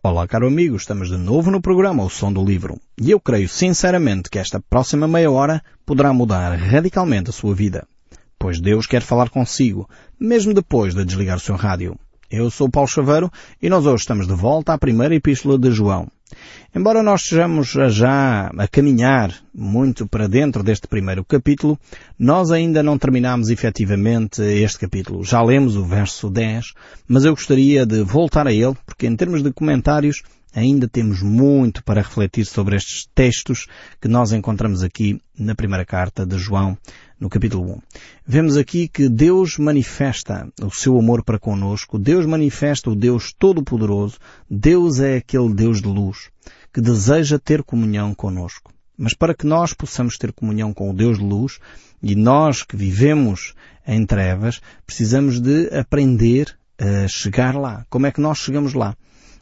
Olá, caro amigo, estamos de novo no programa O Som do Livro. E eu creio sinceramente que esta próxima meia hora poderá mudar radicalmente a sua vida. Pois Deus quer falar consigo, mesmo depois de desligar o seu rádio. Eu sou Paulo Chaveiro e nós hoje estamos de volta à primeira epístola de João. Embora nós estejamos já a caminhar muito para dentro deste primeiro capítulo, nós ainda não terminamos efetivamente este capítulo. Já lemos o verso 10, mas eu gostaria de voltar a ele, porque em termos de comentários ainda temos muito para refletir sobre estes textos que nós encontramos aqui na primeira carta de João, no capítulo 1. Vemos aqui que Deus manifesta o seu amor para conosco, Deus manifesta o Deus Todo-Poderoso, Deus é aquele Deus de luz que deseja ter comunhão conosco. Mas para que nós possamos ter comunhão com o Deus de luz, e nós que vivemos em trevas, precisamos de aprender a chegar lá. Como é que nós chegamos lá?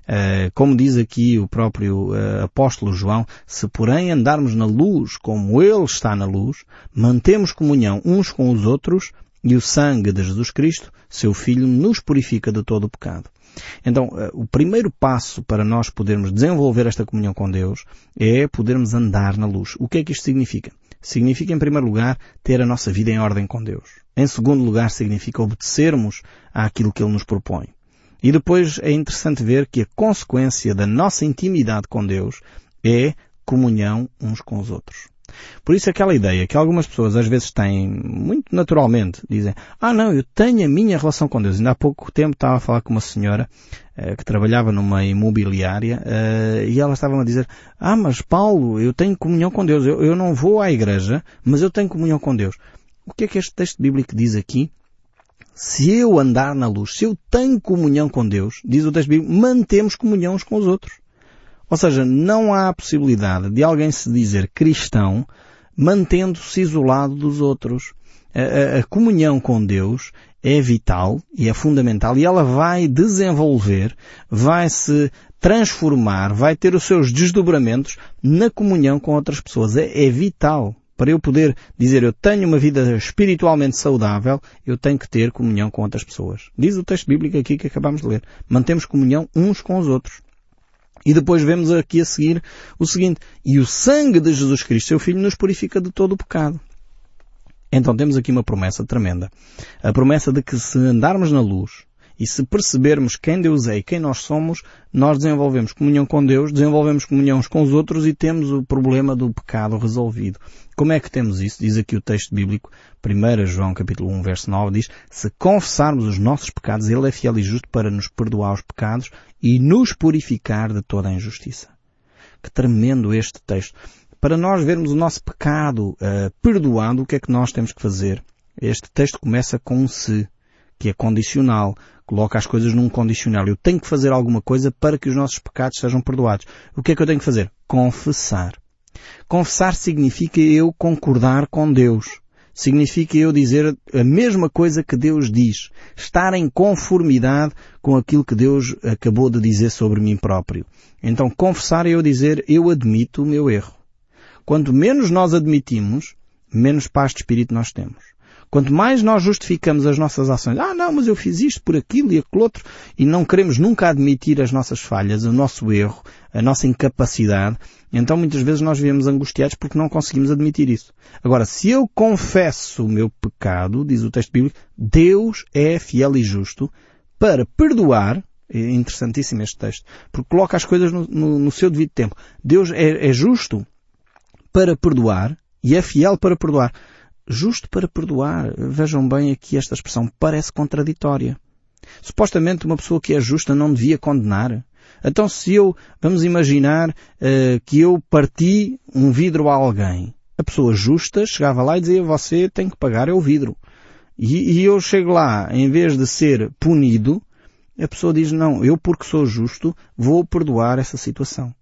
Eh, como diz aqui o próprio eh, apóstolo João, se porém andarmos na luz como Ele está na luz, mantemos comunhão uns com os outros e o sangue de Jesus Cristo, seu Filho, nos purifica de todo o pecado. Então, eh, o primeiro passo para nós podermos desenvolver esta comunhão com Deus é podermos andar na luz. O que é que isto significa? Significa, em primeiro lugar, ter a nossa vida em ordem com Deus. Em segundo lugar, significa obedecermos àquilo que Ele nos propõe. E depois é interessante ver que a consequência da nossa intimidade com Deus é comunhão uns com os outros. Por isso aquela ideia que algumas pessoas às vezes têm, muito naturalmente, dizem, ah não, eu tenho a minha relação com Deus. Ainda há pouco tempo estava a falar com uma senhora uh, que trabalhava numa imobiliária uh, e ela estava a dizer, ah mas Paulo, eu tenho comunhão com Deus. Eu, eu não vou à igreja, mas eu tenho comunhão com Deus. O que é que este texto bíblico diz aqui? Se eu andar na luz, se eu tenho comunhão com Deus, diz o texto bíblico, mantemos comunhão com os outros. Ou seja, não há a possibilidade de alguém se dizer cristão mantendo-se isolado dos outros. A, a, a, comunhão com Deus é vital e é fundamental e ela vai desenvolver, vai se transformar, vai ter os seus desdobramentos na comunhão com outras pessoas. É, é vital para eu poder dizer eu tenho uma vida espiritualmente saudável, eu tenho que ter comunhão com outras pessoas. Diz o texto bíblico aqui que acabamos de ler. Mantemos comunhão uns com os outros. E depois vemos aqui a seguir o seguinte, e o sangue de Jesus Cristo, seu Filho, nos purifica de todo o pecado. Então temos aqui uma promessa tremenda. A promessa de que se andarmos na luz, e se percebermos quem Deus é e quem nós somos, nós desenvolvemos comunhão com Deus, desenvolvemos comunhão com os outros e temos o problema do pecado resolvido. Como é que temos isso? Diz aqui o texto bíblico, 1 João capítulo 1 verso 9, diz, se confessarmos os nossos pecados, Ele é fiel e justo para nos perdoar os pecados e nos purificar de toda a injustiça. Que tremendo este texto. Para nós vermos o nosso pecado uh, perdoado, o que é que nós temos que fazer? Este texto começa com um se, que é condicional coloca as coisas num condicional. Eu tenho que fazer alguma coisa para que os nossos pecados sejam perdoados. O que é que eu tenho que fazer? Confessar. Confessar significa eu concordar com Deus. Significa eu dizer a mesma coisa que Deus diz. Estar em conformidade com aquilo que Deus acabou de dizer sobre mim próprio. Então confessar é eu dizer eu admito o meu erro. Quanto menos nós admitimos, menos paz de espírito nós temos. Quanto mais nós justificamos as nossas ações, ah não, mas eu fiz isto por aquilo e aquilo outro, e não queremos nunca admitir as nossas falhas, o nosso erro, a nossa incapacidade, então muitas vezes nós vivemos angustiados porque não conseguimos admitir isso. Agora, se eu confesso o meu pecado, diz o texto bíblico, Deus é fiel e justo para perdoar, é interessantíssimo este texto, porque coloca as coisas no, no, no seu devido tempo. Deus é, é justo para perdoar e é fiel para perdoar justo para perdoar. Vejam bem aqui esta expressão, parece contraditória. Supostamente uma pessoa que é justa não devia condenar. Então se eu, vamos imaginar uh, que eu parti um vidro a alguém. A pessoa justa chegava lá e dizia, você tem que pagar é o vidro. E, e eu chego lá, em vez de ser punido, a pessoa diz, não, eu porque sou justo, vou perdoar essa situação.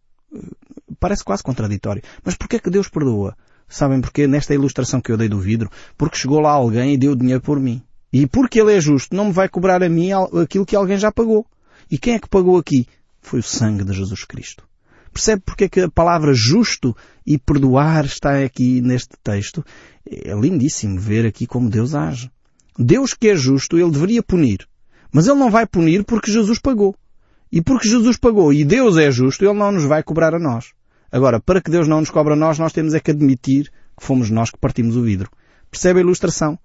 Parece quase contraditório. Mas porquê é que Deus perdoa? Sabem porquê? Nesta ilustração que eu dei do vidro, porque chegou lá alguém e deu dinheiro por mim. E porque ele é justo, não me vai cobrar a mim aquilo que alguém já pagou. E quem é que pagou aqui? Foi o sangue de Jesus Cristo. Percebe porque é que a palavra justo e perdoar está aqui neste texto? É lindíssimo ver aqui como Deus age. Deus que é justo, Ele deveria punir. Mas Ele não vai punir porque Jesus pagou. E porque Jesus pagou e Deus é justo, Ele não nos vai cobrar a nós. Agora, para que Deus não nos cobre a nós, nós temos é que admitir que fomos nós que partimos o vidro. Percebe a ilustração?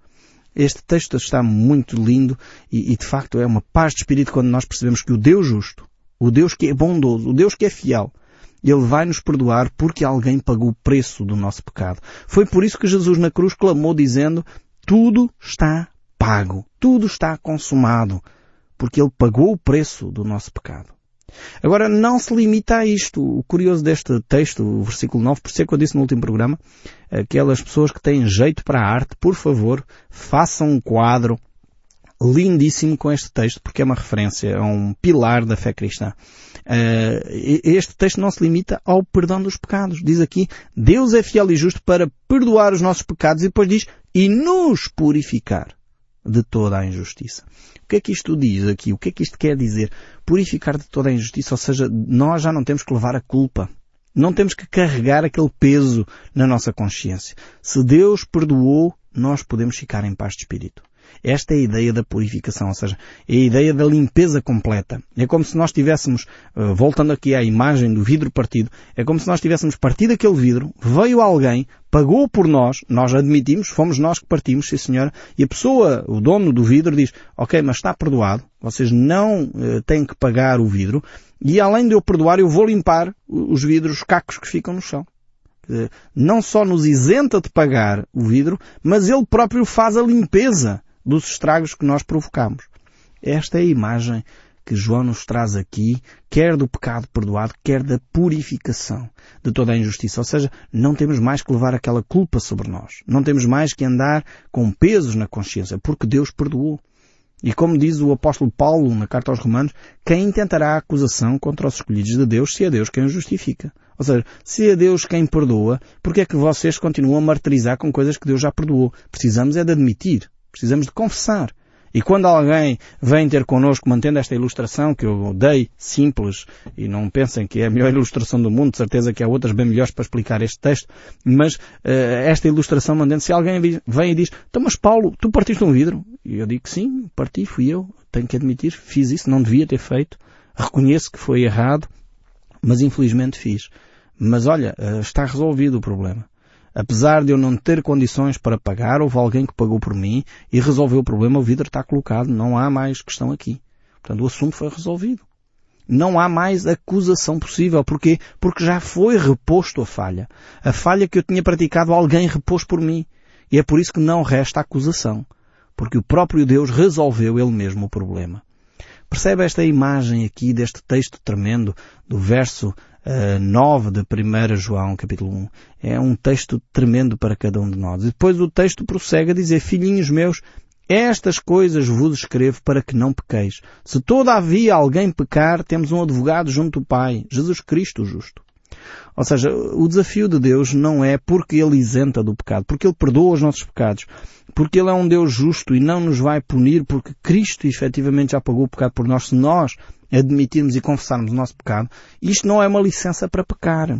Este texto está muito lindo e, e, de facto é uma paz de espírito quando nós percebemos que o Deus justo, o Deus que é bondoso, o Deus que é fiel, Ele vai nos perdoar porque alguém pagou o preço do nosso pecado. Foi por isso que Jesus na cruz clamou dizendo tudo está pago, tudo está consumado, porque Ele pagou o preço do nosso pecado. Agora, não se limita a isto. O curioso deste texto, o versículo 9, por é que eu disse no último programa, aquelas pessoas que têm jeito para a arte, por favor, façam um quadro lindíssimo com este texto, porque é uma referência a um pilar da fé cristã. Este texto não se limita ao perdão dos pecados. Diz aqui, Deus é fiel e justo para perdoar os nossos pecados e depois diz, e nos purificar de toda a injustiça. O que é que isto diz aqui? O que é que isto quer dizer? Purificar de toda a injustiça, ou seja, nós já não temos que levar a culpa. Não temos que carregar aquele peso na nossa consciência. Se Deus perdoou, nós podemos ficar em paz de espírito. Esta é a ideia da purificação, ou seja, é a ideia da limpeza completa. É como se nós tivéssemos, eh, voltando aqui à imagem do vidro partido, é como se nós tivéssemos partido aquele vidro, veio alguém, pagou por nós, nós admitimos, fomos nós que partimos, sim senhora, e a pessoa, o dono do vidro diz, ok, mas está perdoado, vocês não uh, têm que pagar o vidro, e além de eu perdoar, eu vou limpar os vidros, os cacos que ficam no chão não só nos isenta de pagar o vidro, mas ele próprio faz a limpeza dos estragos que nós provocamos. Esta é a imagem que João nos traz aqui, quer do pecado perdoado, quer da purificação de toda a injustiça. Ou seja, não temos mais que levar aquela culpa sobre nós. Não temos mais que andar com pesos na consciência, porque Deus perdoou. E como diz o apóstolo Paulo na carta aos Romanos, quem intentará acusação contra os escolhidos de Deus se é Deus quem os justifica? Ou seja, se é Deus quem perdoa, por que é que vocês continuam a martirizar com coisas que Deus já perdoou? Precisamos é de admitir Precisamos de confessar. E quando alguém vem ter connosco mantendo esta ilustração que eu dei, simples, e não pensem que é a melhor ilustração do mundo, de certeza que há outras bem melhores para explicar este texto, mas uh, esta ilustração mantendo, se alguém vem e diz, então mas Paulo, tu partiste um vidro? E eu digo sim, parti, fui eu, tenho que admitir, fiz isso, não devia ter feito, reconheço que foi errado, mas infelizmente fiz. Mas olha, uh, está resolvido o problema. Apesar de eu não ter condições para pagar, houve alguém que pagou por mim e resolveu o problema, o vidro está colocado, não há mais questão aqui. Portanto, o assunto foi resolvido. Não há mais acusação possível. Porquê? Porque já foi reposto a falha. A falha que eu tinha praticado, alguém repôs por mim. E é por isso que não resta acusação. Porque o próprio Deus resolveu ele mesmo o problema. Percebe esta imagem aqui deste texto tremendo do verso 9 eh, de 1 João, capítulo 1. É um texto tremendo para cada um de nós. E depois o texto prossegue a dizer, filhinhos meus, estas coisas vos escrevo para que não pequeis. Se todavia alguém pecar, temos um advogado junto do Pai, Jesus Cristo justo. Ou seja, o desafio de Deus não é porque Ele isenta do pecado, porque Ele perdoa os nossos pecados, porque Ele é um Deus justo e não nos vai punir porque Cristo efetivamente já pagou o pecado por nós se nós admitirmos e confessarmos o nosso pecado. Isto não é uma licença para pecar.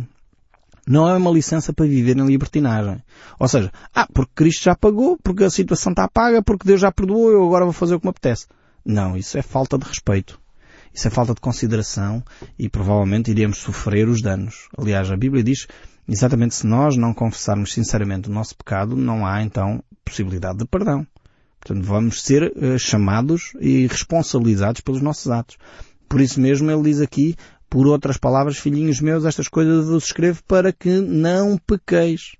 Não é uma licença para viver em libertinagem. Ou seja, ah, porque Cristo já pagou, porque a situação está paga, porque Deus já perdoou, eu agora vou fazer o que me apetece. Não, isso é falta de respeito. Isso é falta de consideração e provavelmente iremos sofrer os danos. Aliás, a Bíblia diz exatamente se nós não confessarmos sinceramente o nosso pecado, não há então possibilidade de perdão. Portanto, vamos ser uh, chamados e responsabilizados pelos nossos atos. Por isso mesmo ele diz aqui, por outras palavras, filhinhos meus, estas coisas vos escrevo para que não pequeis.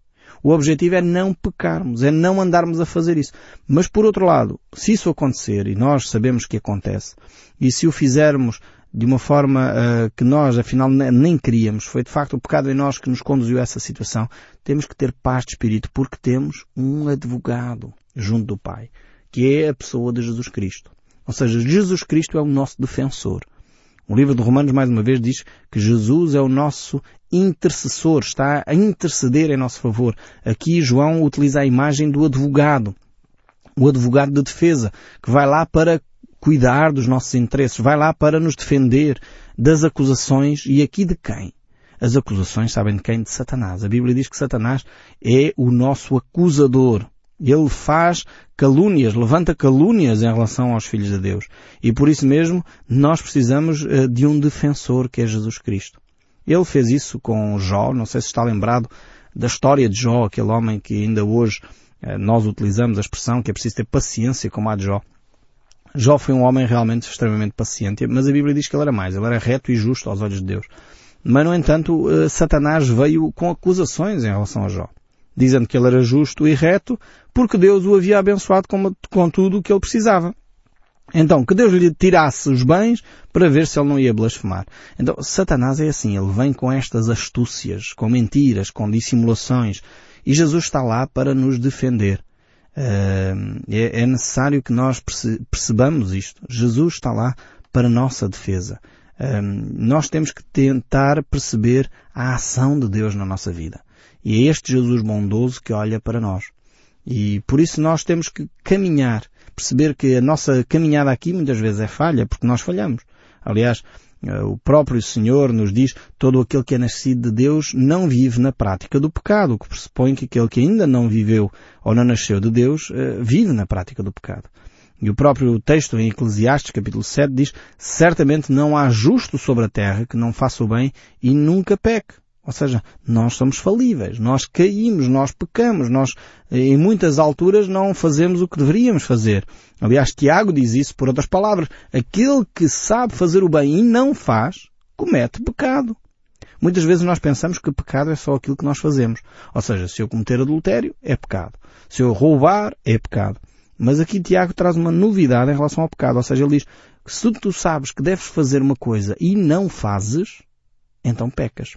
O objetivo é não pecarmos, é não andarmos a fazer isso. Mas por outro lado, se isso acontecer, e nós sabemos que acontece, e se o fizermos de uma forma uh, que nós afinal nem queríamos, foi de facto o pecado em nós que nos conduziu a essa situação, temos que ter paz de espírito porque temos um advogado junto do Pai, que é a pessoa de Jesus Cristo. Ou seja, Jesus Cristo é o nosso defensor. O livro de Romanos, mais uma vez, diz que Jesus é o nosso intercessor, está a interceder em nosso favor. Aqui João utiliza a imagem do advogado, o advogado de defesa, que vai lá para cuidar dos nossos interesses, vai lá para nos defender das acusações e aqui de quem? As acusações, sabem de quem? De Satanás. A Bíblia diz que Satanás é o nosso acusador. Ele faz calúnias, levanta calúnias em relação aos filhos de Deus. E por isso mesmo nós precisamos uh, de um defensor que é Jesus Cristo. Ele fez isso com Jó, não sei se está lembrado da história de Jó, aquele homem que ainda hoje uh, nós utilizamos a expressão que é preciso ter paciência como a de Jó. Jó foi um homem realmente extremamente paciente, mas a Bíblia diz que ele era mais, ele era reto e justo aos olhos de Deus. Mas, no entanto, uh, Satanás veio com acusações em relação a Jó dizendo que ele era justo e reto, porque Deus o havia abençoado com, com tudo o que ele precisava. Então, que Deus lhe tirasse os bens para ver se ele não ia blasfemar. Então, Satanás é assim, ele vem com estas astúcias, com mentiras, com dissimulações, e Jesus está lá para nos defender. É, é, necessário que nós percebamos isto. Jesus está lá para nossa defesa. Nós temos que tentar perceber a ação de Deus na nossa vida. E é este Jesus bondoso que olha para nós. E por isso nós temos que caminhar, perceber que a nossa caminhada aqui muitas vezes é falha, porque nós falhamos. Aliás, eh, o próprio Senhor nos diz todo aquele que é nascido de Deus não vive na prática do pecado, o que pressupõe que aquele que ainda não viveu ou não nasceu de Deus eh, vive na prática do pecado. E o próprio texto em Eclesiastes capítulo 7 diz certamente não há justo sobre a terra que não faça o bem e nunca peque. Ou seja, nós somos falíveis, nós caímos, nós pecamos, nós em muitas alturas não fazemos o que deveríamos fazer. Aliás, Tiago diz isso por outras palavras. Aquele que sabe fazer o bem e não faz, comete pecado. Muitas vezes nós pensamos que pecado é só aquilo que nós fazemos. Ou seja, se eu cometer adultério, é pecado. Se eu roubar, é pecado. Mas aqui Tiago traz uma novidade em relação ao pecado. Ou seja, ele diz que se tu sabes que deves fazer uma coisa e não fazes, então pecas.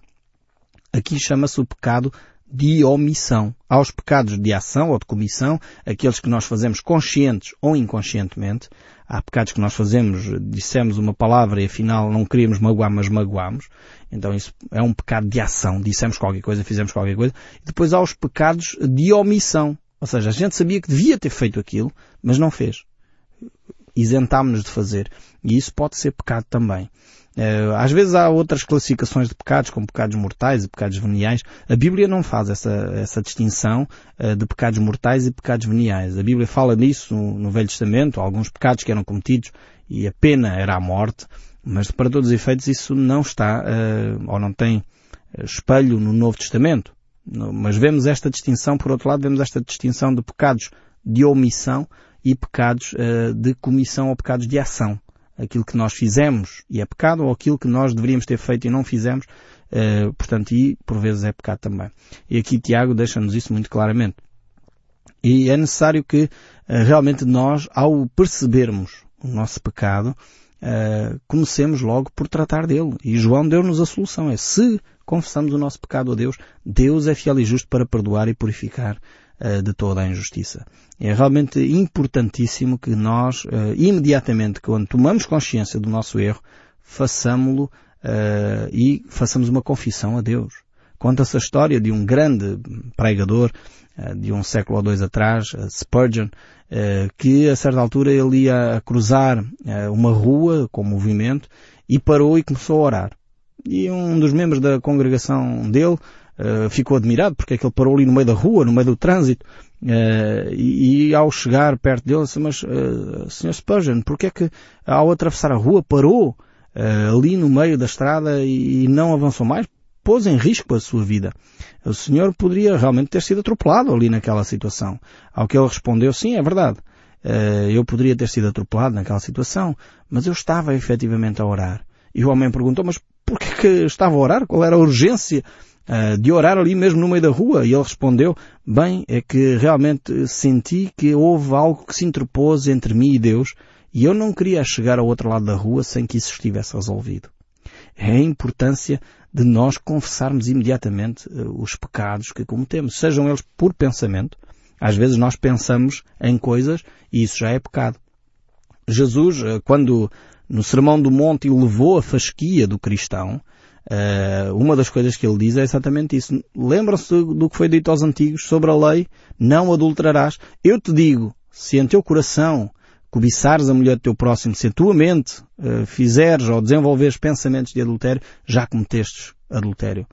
Aqui chama-se o pecado de omissão. Há os pecados de ação ou de comissão, aqueles que nós fazemos conscientes ou inconscientemente. Há pecados que nós fazemos, dissemos uma palavra e afinal não queríamos magoar, mas magoamos. Então isso é um pecado de ação. Dissemos qualquer coisa, fizemos qualquer coisa. E depois há os pecados de omissão. Ou seja, a gente sabia que devia ter feito aquilo, mas não fez. Isentámos-nos de fazer. E isso pode ser pecado também. Eh, às vezes há outras classificações de pecados, como pecados mortais e pecados veniais. A Bíblia não faz essa, essa distinção eh, de pecados mortais e pecados veniais. A Bíblia fala nisso no Velho Testamento, alguns pecados que eram cometidos e a pena era a morte, mas para todos os efeitos isso não está, eh, ou não tem espelho no Novo Testamento. Mas vemos esta distinção, por outro lado, vemos esta distinção de pecados de omissão e pecados de comissão ou pecados de ação aquilo que nós fizemos e é pecado, ou aquilo que nós deveríamos ter feito e não fizemos, uh, portanto, e por vezes é pecado também. E aqui Tiago deixa-nos isso muito claramente. E é necessário que uh, realmente nós, ao percebermos o nosso pecado, uh, comecemos logo por tratar dele. E João deu-nos a solução. É se confessamos o nosso pecado a Deus, Deus é fiel e justo para perdoar e purificar de toda a injustiça. É realmente importantíssimo que nós, uh, imediatamente, quando tomamos consciência do nosso erro, façamo-lo uh, e façamos uma confissão a Deus. Conta-se a história de um grande pregador de um século ou dois atrás, Spurgeon, que a certa altura ele ia cruzar uma rua com movimento e parou e começou a orar. E um dos membros da congregação dele uh, ficou admirado porque é que ele parou ali no meio da rua, no meio do trânsito, uh, e, e, ao chegar perto dele disse, mas uh, Sr. Spurgeon, porque é que ao atravessar a rua parou ali no meio da estrada e, e não avançou mais? Pôs em risco a sua vida. O senhor poderia realmente ter sido atropelado ali naquela situação. Ao que ele respondeu, sim, é verdade. eu poderia ter sido atropelado naquela situação, mas eu estava efetivamente a orar. E o homem perguntou, mas porquê que estava a orar? Qual era a urgência uh, de orar ali mesmo no meio da rua. E ele respondeu, bem, é que realmente senti que houve algo que se interpôs entre mim e Deus e eu não queria chegar ao outro lado da rua sem que isso estivesse resolvido. É a importância de nós confessarmos imediatamente uh, os pecados que cometemos, sejam eles por pensamento. Às vezes nós pensamos em coisas e isso já é pecado. Jesus, uh, quando no Sermão do Monte levou a fasquia do cristão, Uh, uma das coisas que ele diz é exatamente isso. Lembram-se do que foi dito aos antigos sobre a lei? Não adulterarás. Eu te digo, se em teu coração cobiçares a mulher do teu próximo, se a tua mente uh, fizeres ou desenvolveres pensamentos de adultério, já cometestes adultério.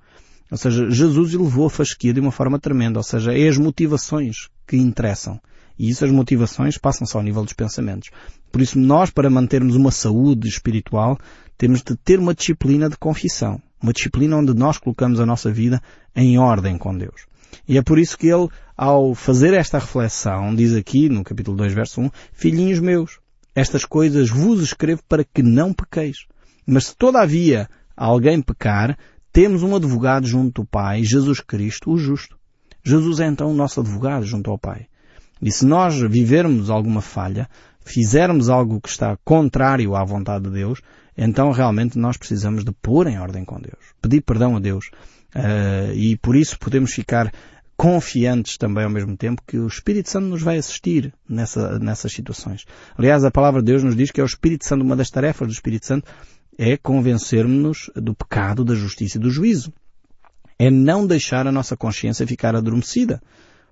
Ou seja, Jesus elevou a fasquia de uma forma tremenda. Ou seja, é as motivações que interessam. E isso as motivações passam-se ao nível dos pensamentos. Por isso nós, para mantermos uma saúde espiritual, temos de ter uma disciplina de confissão. Uma disciplina onde nós colocamos a nossa vida em ordem com Deus. E é por isso que ele, ao fazer esta reflexão, diz aqui no capítulo 2, verso 1, Filhinhos meus, estas coisas vos escrevo para que não pequeis. Mas se todavia alguém pecar, temos um advogado junto ao Pai, Jesus Cristo, o justo. Jesus é então o nosso advogado junto ao Pai. E se nós vivermos alguma falha, fizermos algo que está contrário à vontade de Deus, então realmente nós precisamos de pôr em ordem com Deus, pedir perdão a Deus. Uh, e por isso podemos ficar confiantes também ao mesmo tempo que o Espírito Santo nos vai assistir nessa, nessas situações. Aliás, a palavra de Deus nos diz que é o Espírito Santo, uma das tarefas do Espírito Santo é convencer-nos do pecado, da justiça e do juízo. É não deixar a nossa consciência ficar adormecida.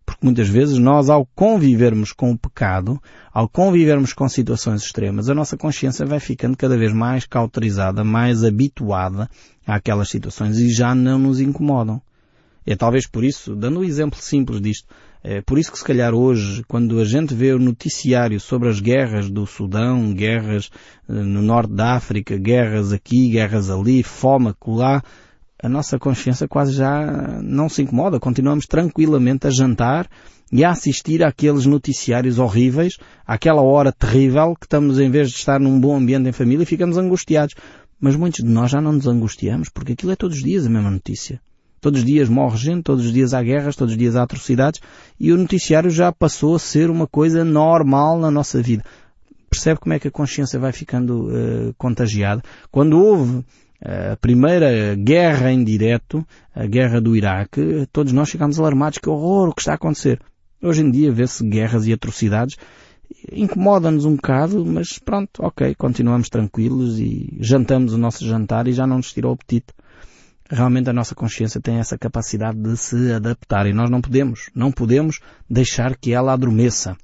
Porque muitas vezes nós, ao convivermos com o pecado, ao convivermos com situações extremas, a nossa consciência vai ficando cada vez mais cauterizada, mais habituada àquelas situações e já não nos incomodam. É talvez por isso, dando um exemplo simples disto, é por isso que se calhar hoje, quando a gente vê o noticiário sobre as guerras do Sudão, guerras eh, no norte da África, guerras aqui, guerras ali, fome acolá, a nossa consciência quase já não se incomoda. Continuamos tranquilamente a jantar e a assistir àqueles noticiários horríveis, àquela hora terrível que estamos, em vez de estar num bom ambiente em família, ficamos angustiados. Mas muitos de nós já não nos angustiamos porque aquilo é todos os dias a mesma notícia. Todos os dias morre gente, todos os dias há guerras, todos os dias há atrocidades e o noticiário já passou a ser uma coisa normal na nossa vida. Percebe como é que a consciência vai ficando uh, contagiada? Quando houve a primeira guerra em direto, a guerra do Iraque, todos nós ficámos alarmados, que horror o que está a acontecer. Hoje em dia vê-se guerras e atrocidades, incomoda-nos um bocado, mas pronto, ok, continuamos tranquilos e jantamos o nosso jantar e já não nos tira o apetite. Realmente a nossa consciência tem essa capacidade de se adaptar e nós não podemos, não podemos deixar que ela adormeça.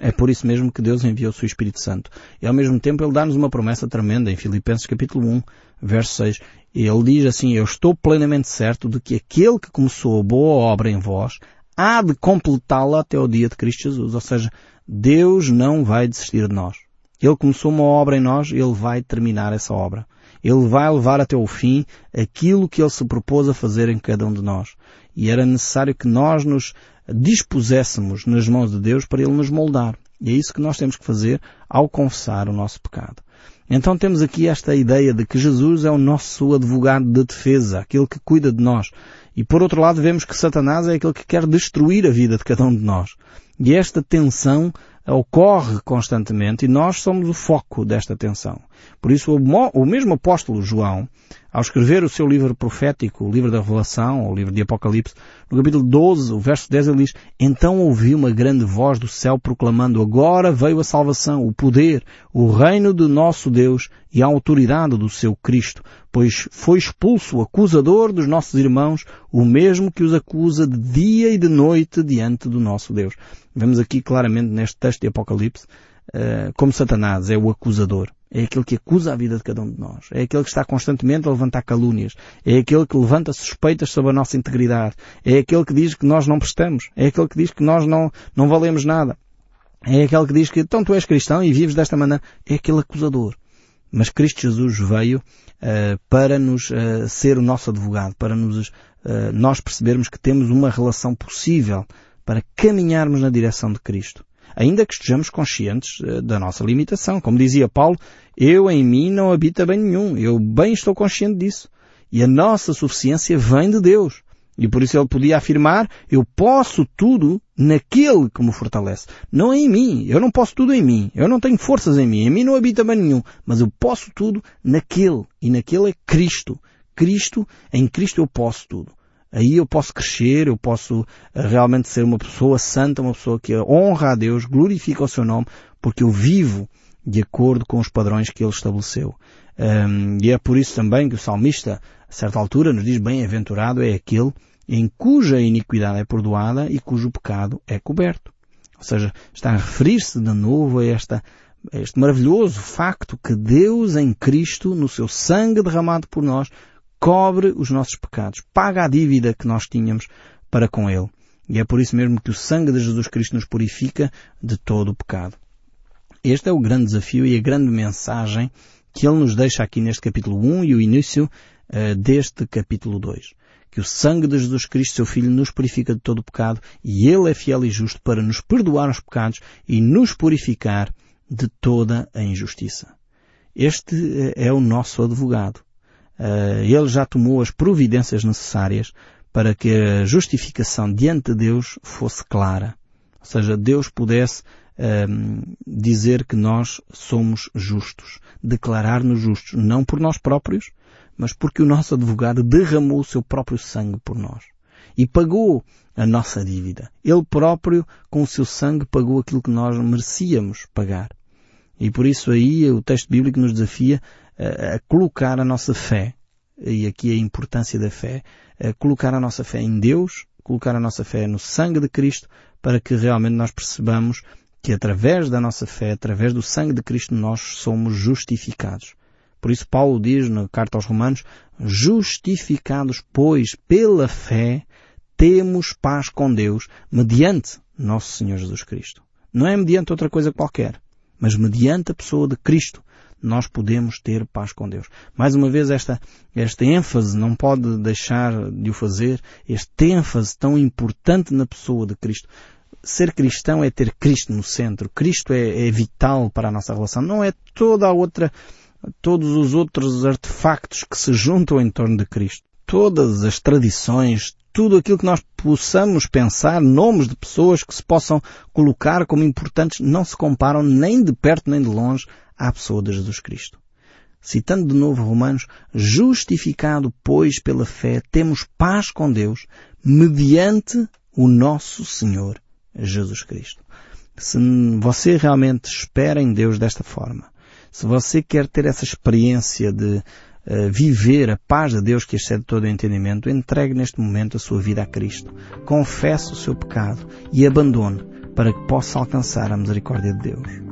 É por isso mesmo que Deus enviou o seu Espírito Santo. E ao mesmo tempo Ele dá-nos uma promessa tremenda em Filipenses capítulo 1, verso 6. Ele diz assim, eu estou plenamente certo de que aquele que começou a boa obra em vós há de completá-la até o dia de Cristo Jesus. Ou seja, Deus não vai desistir de nós. Ele começou uma obra em nós, Ele vai terminar essa obra. Ele vai levar até o fim aquilo que Ele se propôs a fazer em cada um de nós. E era necessário que nós nos dispuséssemos nas mãos de Deus para Ele nos moldar. E é isso que nós temos que fazer ao confessar o nosso pecado. Então temos aqui esta ideia de que Jesus é o nosso advogado de defesa, aquele que cuida de nós. E por outro lado vemos que Satanás é aquele que quer destruir a vida de cada um de nós. E esta tensão ocorre constantemente e nós somos o foco desta tensão. Por isso o mesmo apóstolo João, ao escrever o seu livro profético, o livro da Revelação, o livro de Apocalipse, no capítulo 12, o verso 10, ele diz, Então ouvi uma grande voz do céu proclamando, Agora veio a salvação, o poder, o reino do nosso Deus e a autoridade do seu Cristo, pois foi expulso o acusador dos nossos irmãos, o mesmo que os acusa de dia e de noite diante do nosso Deus. Vemos aqui claramente neste texto de Apocalipse, uh, como Satanás é o acusador. É aquele que acusa a vida de cada um de nós. É aquele que está constantemente a levantar calúnias. É aquele que levanta suspeitas sobre a nossa integridade. É aquele que diz que nós não prestamos. É aquele que diz que nós não, não valemos nada. É aquele que diz que então tu és cristão e vives desta maneira. É aquele acusador. Mas Cristo Jesus veio uh, para nos uh, ser o nosso advogado, para nos, uh, nós percebermos que temos uma relação possível para caminharmos na direção de Cristo ainda que estejamos conscientes eh, da nossa limitação. Como dizia Paulo, eu em mim não habita bem nenhum. Eu bem estou consciente disso. E a nossa suficiência vem de Deus. E por isso ele podia afirmar, eu posso tudo naquele que me fortalece. Não é em mim. Eu não posso tudo em mim. Eu não tenho forças em mim. Em mim não habita bem nenhum. Mas eu posso tudo naquele. E naquele é Cristo. Cristo, em Cristo eu posso tudo aí eu posso crescer, eu posso eh, realmente ser uma pessoa santa, uma pessoa que honra a Deus, glorifica o seu nome, porque eu vivo de acordo com os padrões que ele estabeleceu. Um, e é por isso também que o salmista, a certa altura, nos diz bem-aventurado é aquele em cuja iniquidade é perdoada e cujo pecado é coberto. Ou seja, está a referir-se de novo a esta este maravilhoso facto que Deus em Cristo, no seu sangue derramado por nós, cobre os nossos pecados, paga a dívida que nós tínhamos para com Ele. E é por isso mesmo que o sangue de Jesus Cristo nos purifica de todo o pecado. Este é o grande desafio e a grande mensagem que ele nos deixa aqui neste capítulo 1 e o início uh, deste capítulo 2. Que o sangue de Jesus Cristo, seu Filho, nos purifica de todo o pecado e ele é fiel e justo para nos perdoar os pecados e nos purificar de toda a injustiça. Este uh, é o nosso advogado. Uh, ele já tomou as providências necessárias para que a justificação diante de Deus fosse clara. Ou seja, Deus pudesse ehm, dizer que nós somos justos, declarar-nos justos, não por nós próprios, mas porque o nosso advogado derramou o seu próprio sangue por nós e pagou a nossa dívida. Ele próprio, com o seu sangue, pagou aquilo que nós merecíamos pagar. E por isso aí o texto bíblico nos desafia a, colocar a nossa fé, e aqui a importância da fé, a colocar a nossa fé em Deus, colocar a nossa fé no sangue de Cristo, para que realmente nós percebamos que através da nossa fé, através do sangue de Cristo, nós somos justificados. Por isso Paulo diz na carta aos Romanos, justificados, pois, pela fé, temos paz com Deus, mediante nosso Senhor Jesus Cristo. Não é mediante outra coisa qualquer, mas mediante a pessoa de Cristo, nós podemos ter paz com Deus. Mais uma vez, esta, esta ênfase não pode deixar de o fazer, este ênfase tão importante na pessoa de Cristo ser cristão é ter Cristo no centro. Cristo é, é, vital para a nossa relação. Não é toda a outra, todos os outros artefactos que se juntam em torno de Cristo. Todas as tradições, tudo aquilo que nós possamos pensar, nomes de pessoas que se possam colocar como importantes, não se comparam nem de perto nem de longe à pessoa de Jesus Cristo. Citando de novo Romanos, justificado, pois, pela fé, temos paz com Deus, mediante o nosso Senhor Jesus Cristo. Se você realmente espera em Deus desta forma, se você quer ter essa experiência de uh, viver a paz de Deus que excede todo o entendimento, entregue neste momento a sua vida a Cristo. Confesse o seu pecado e abandone para que possa alcançar a misericórdia de Deus.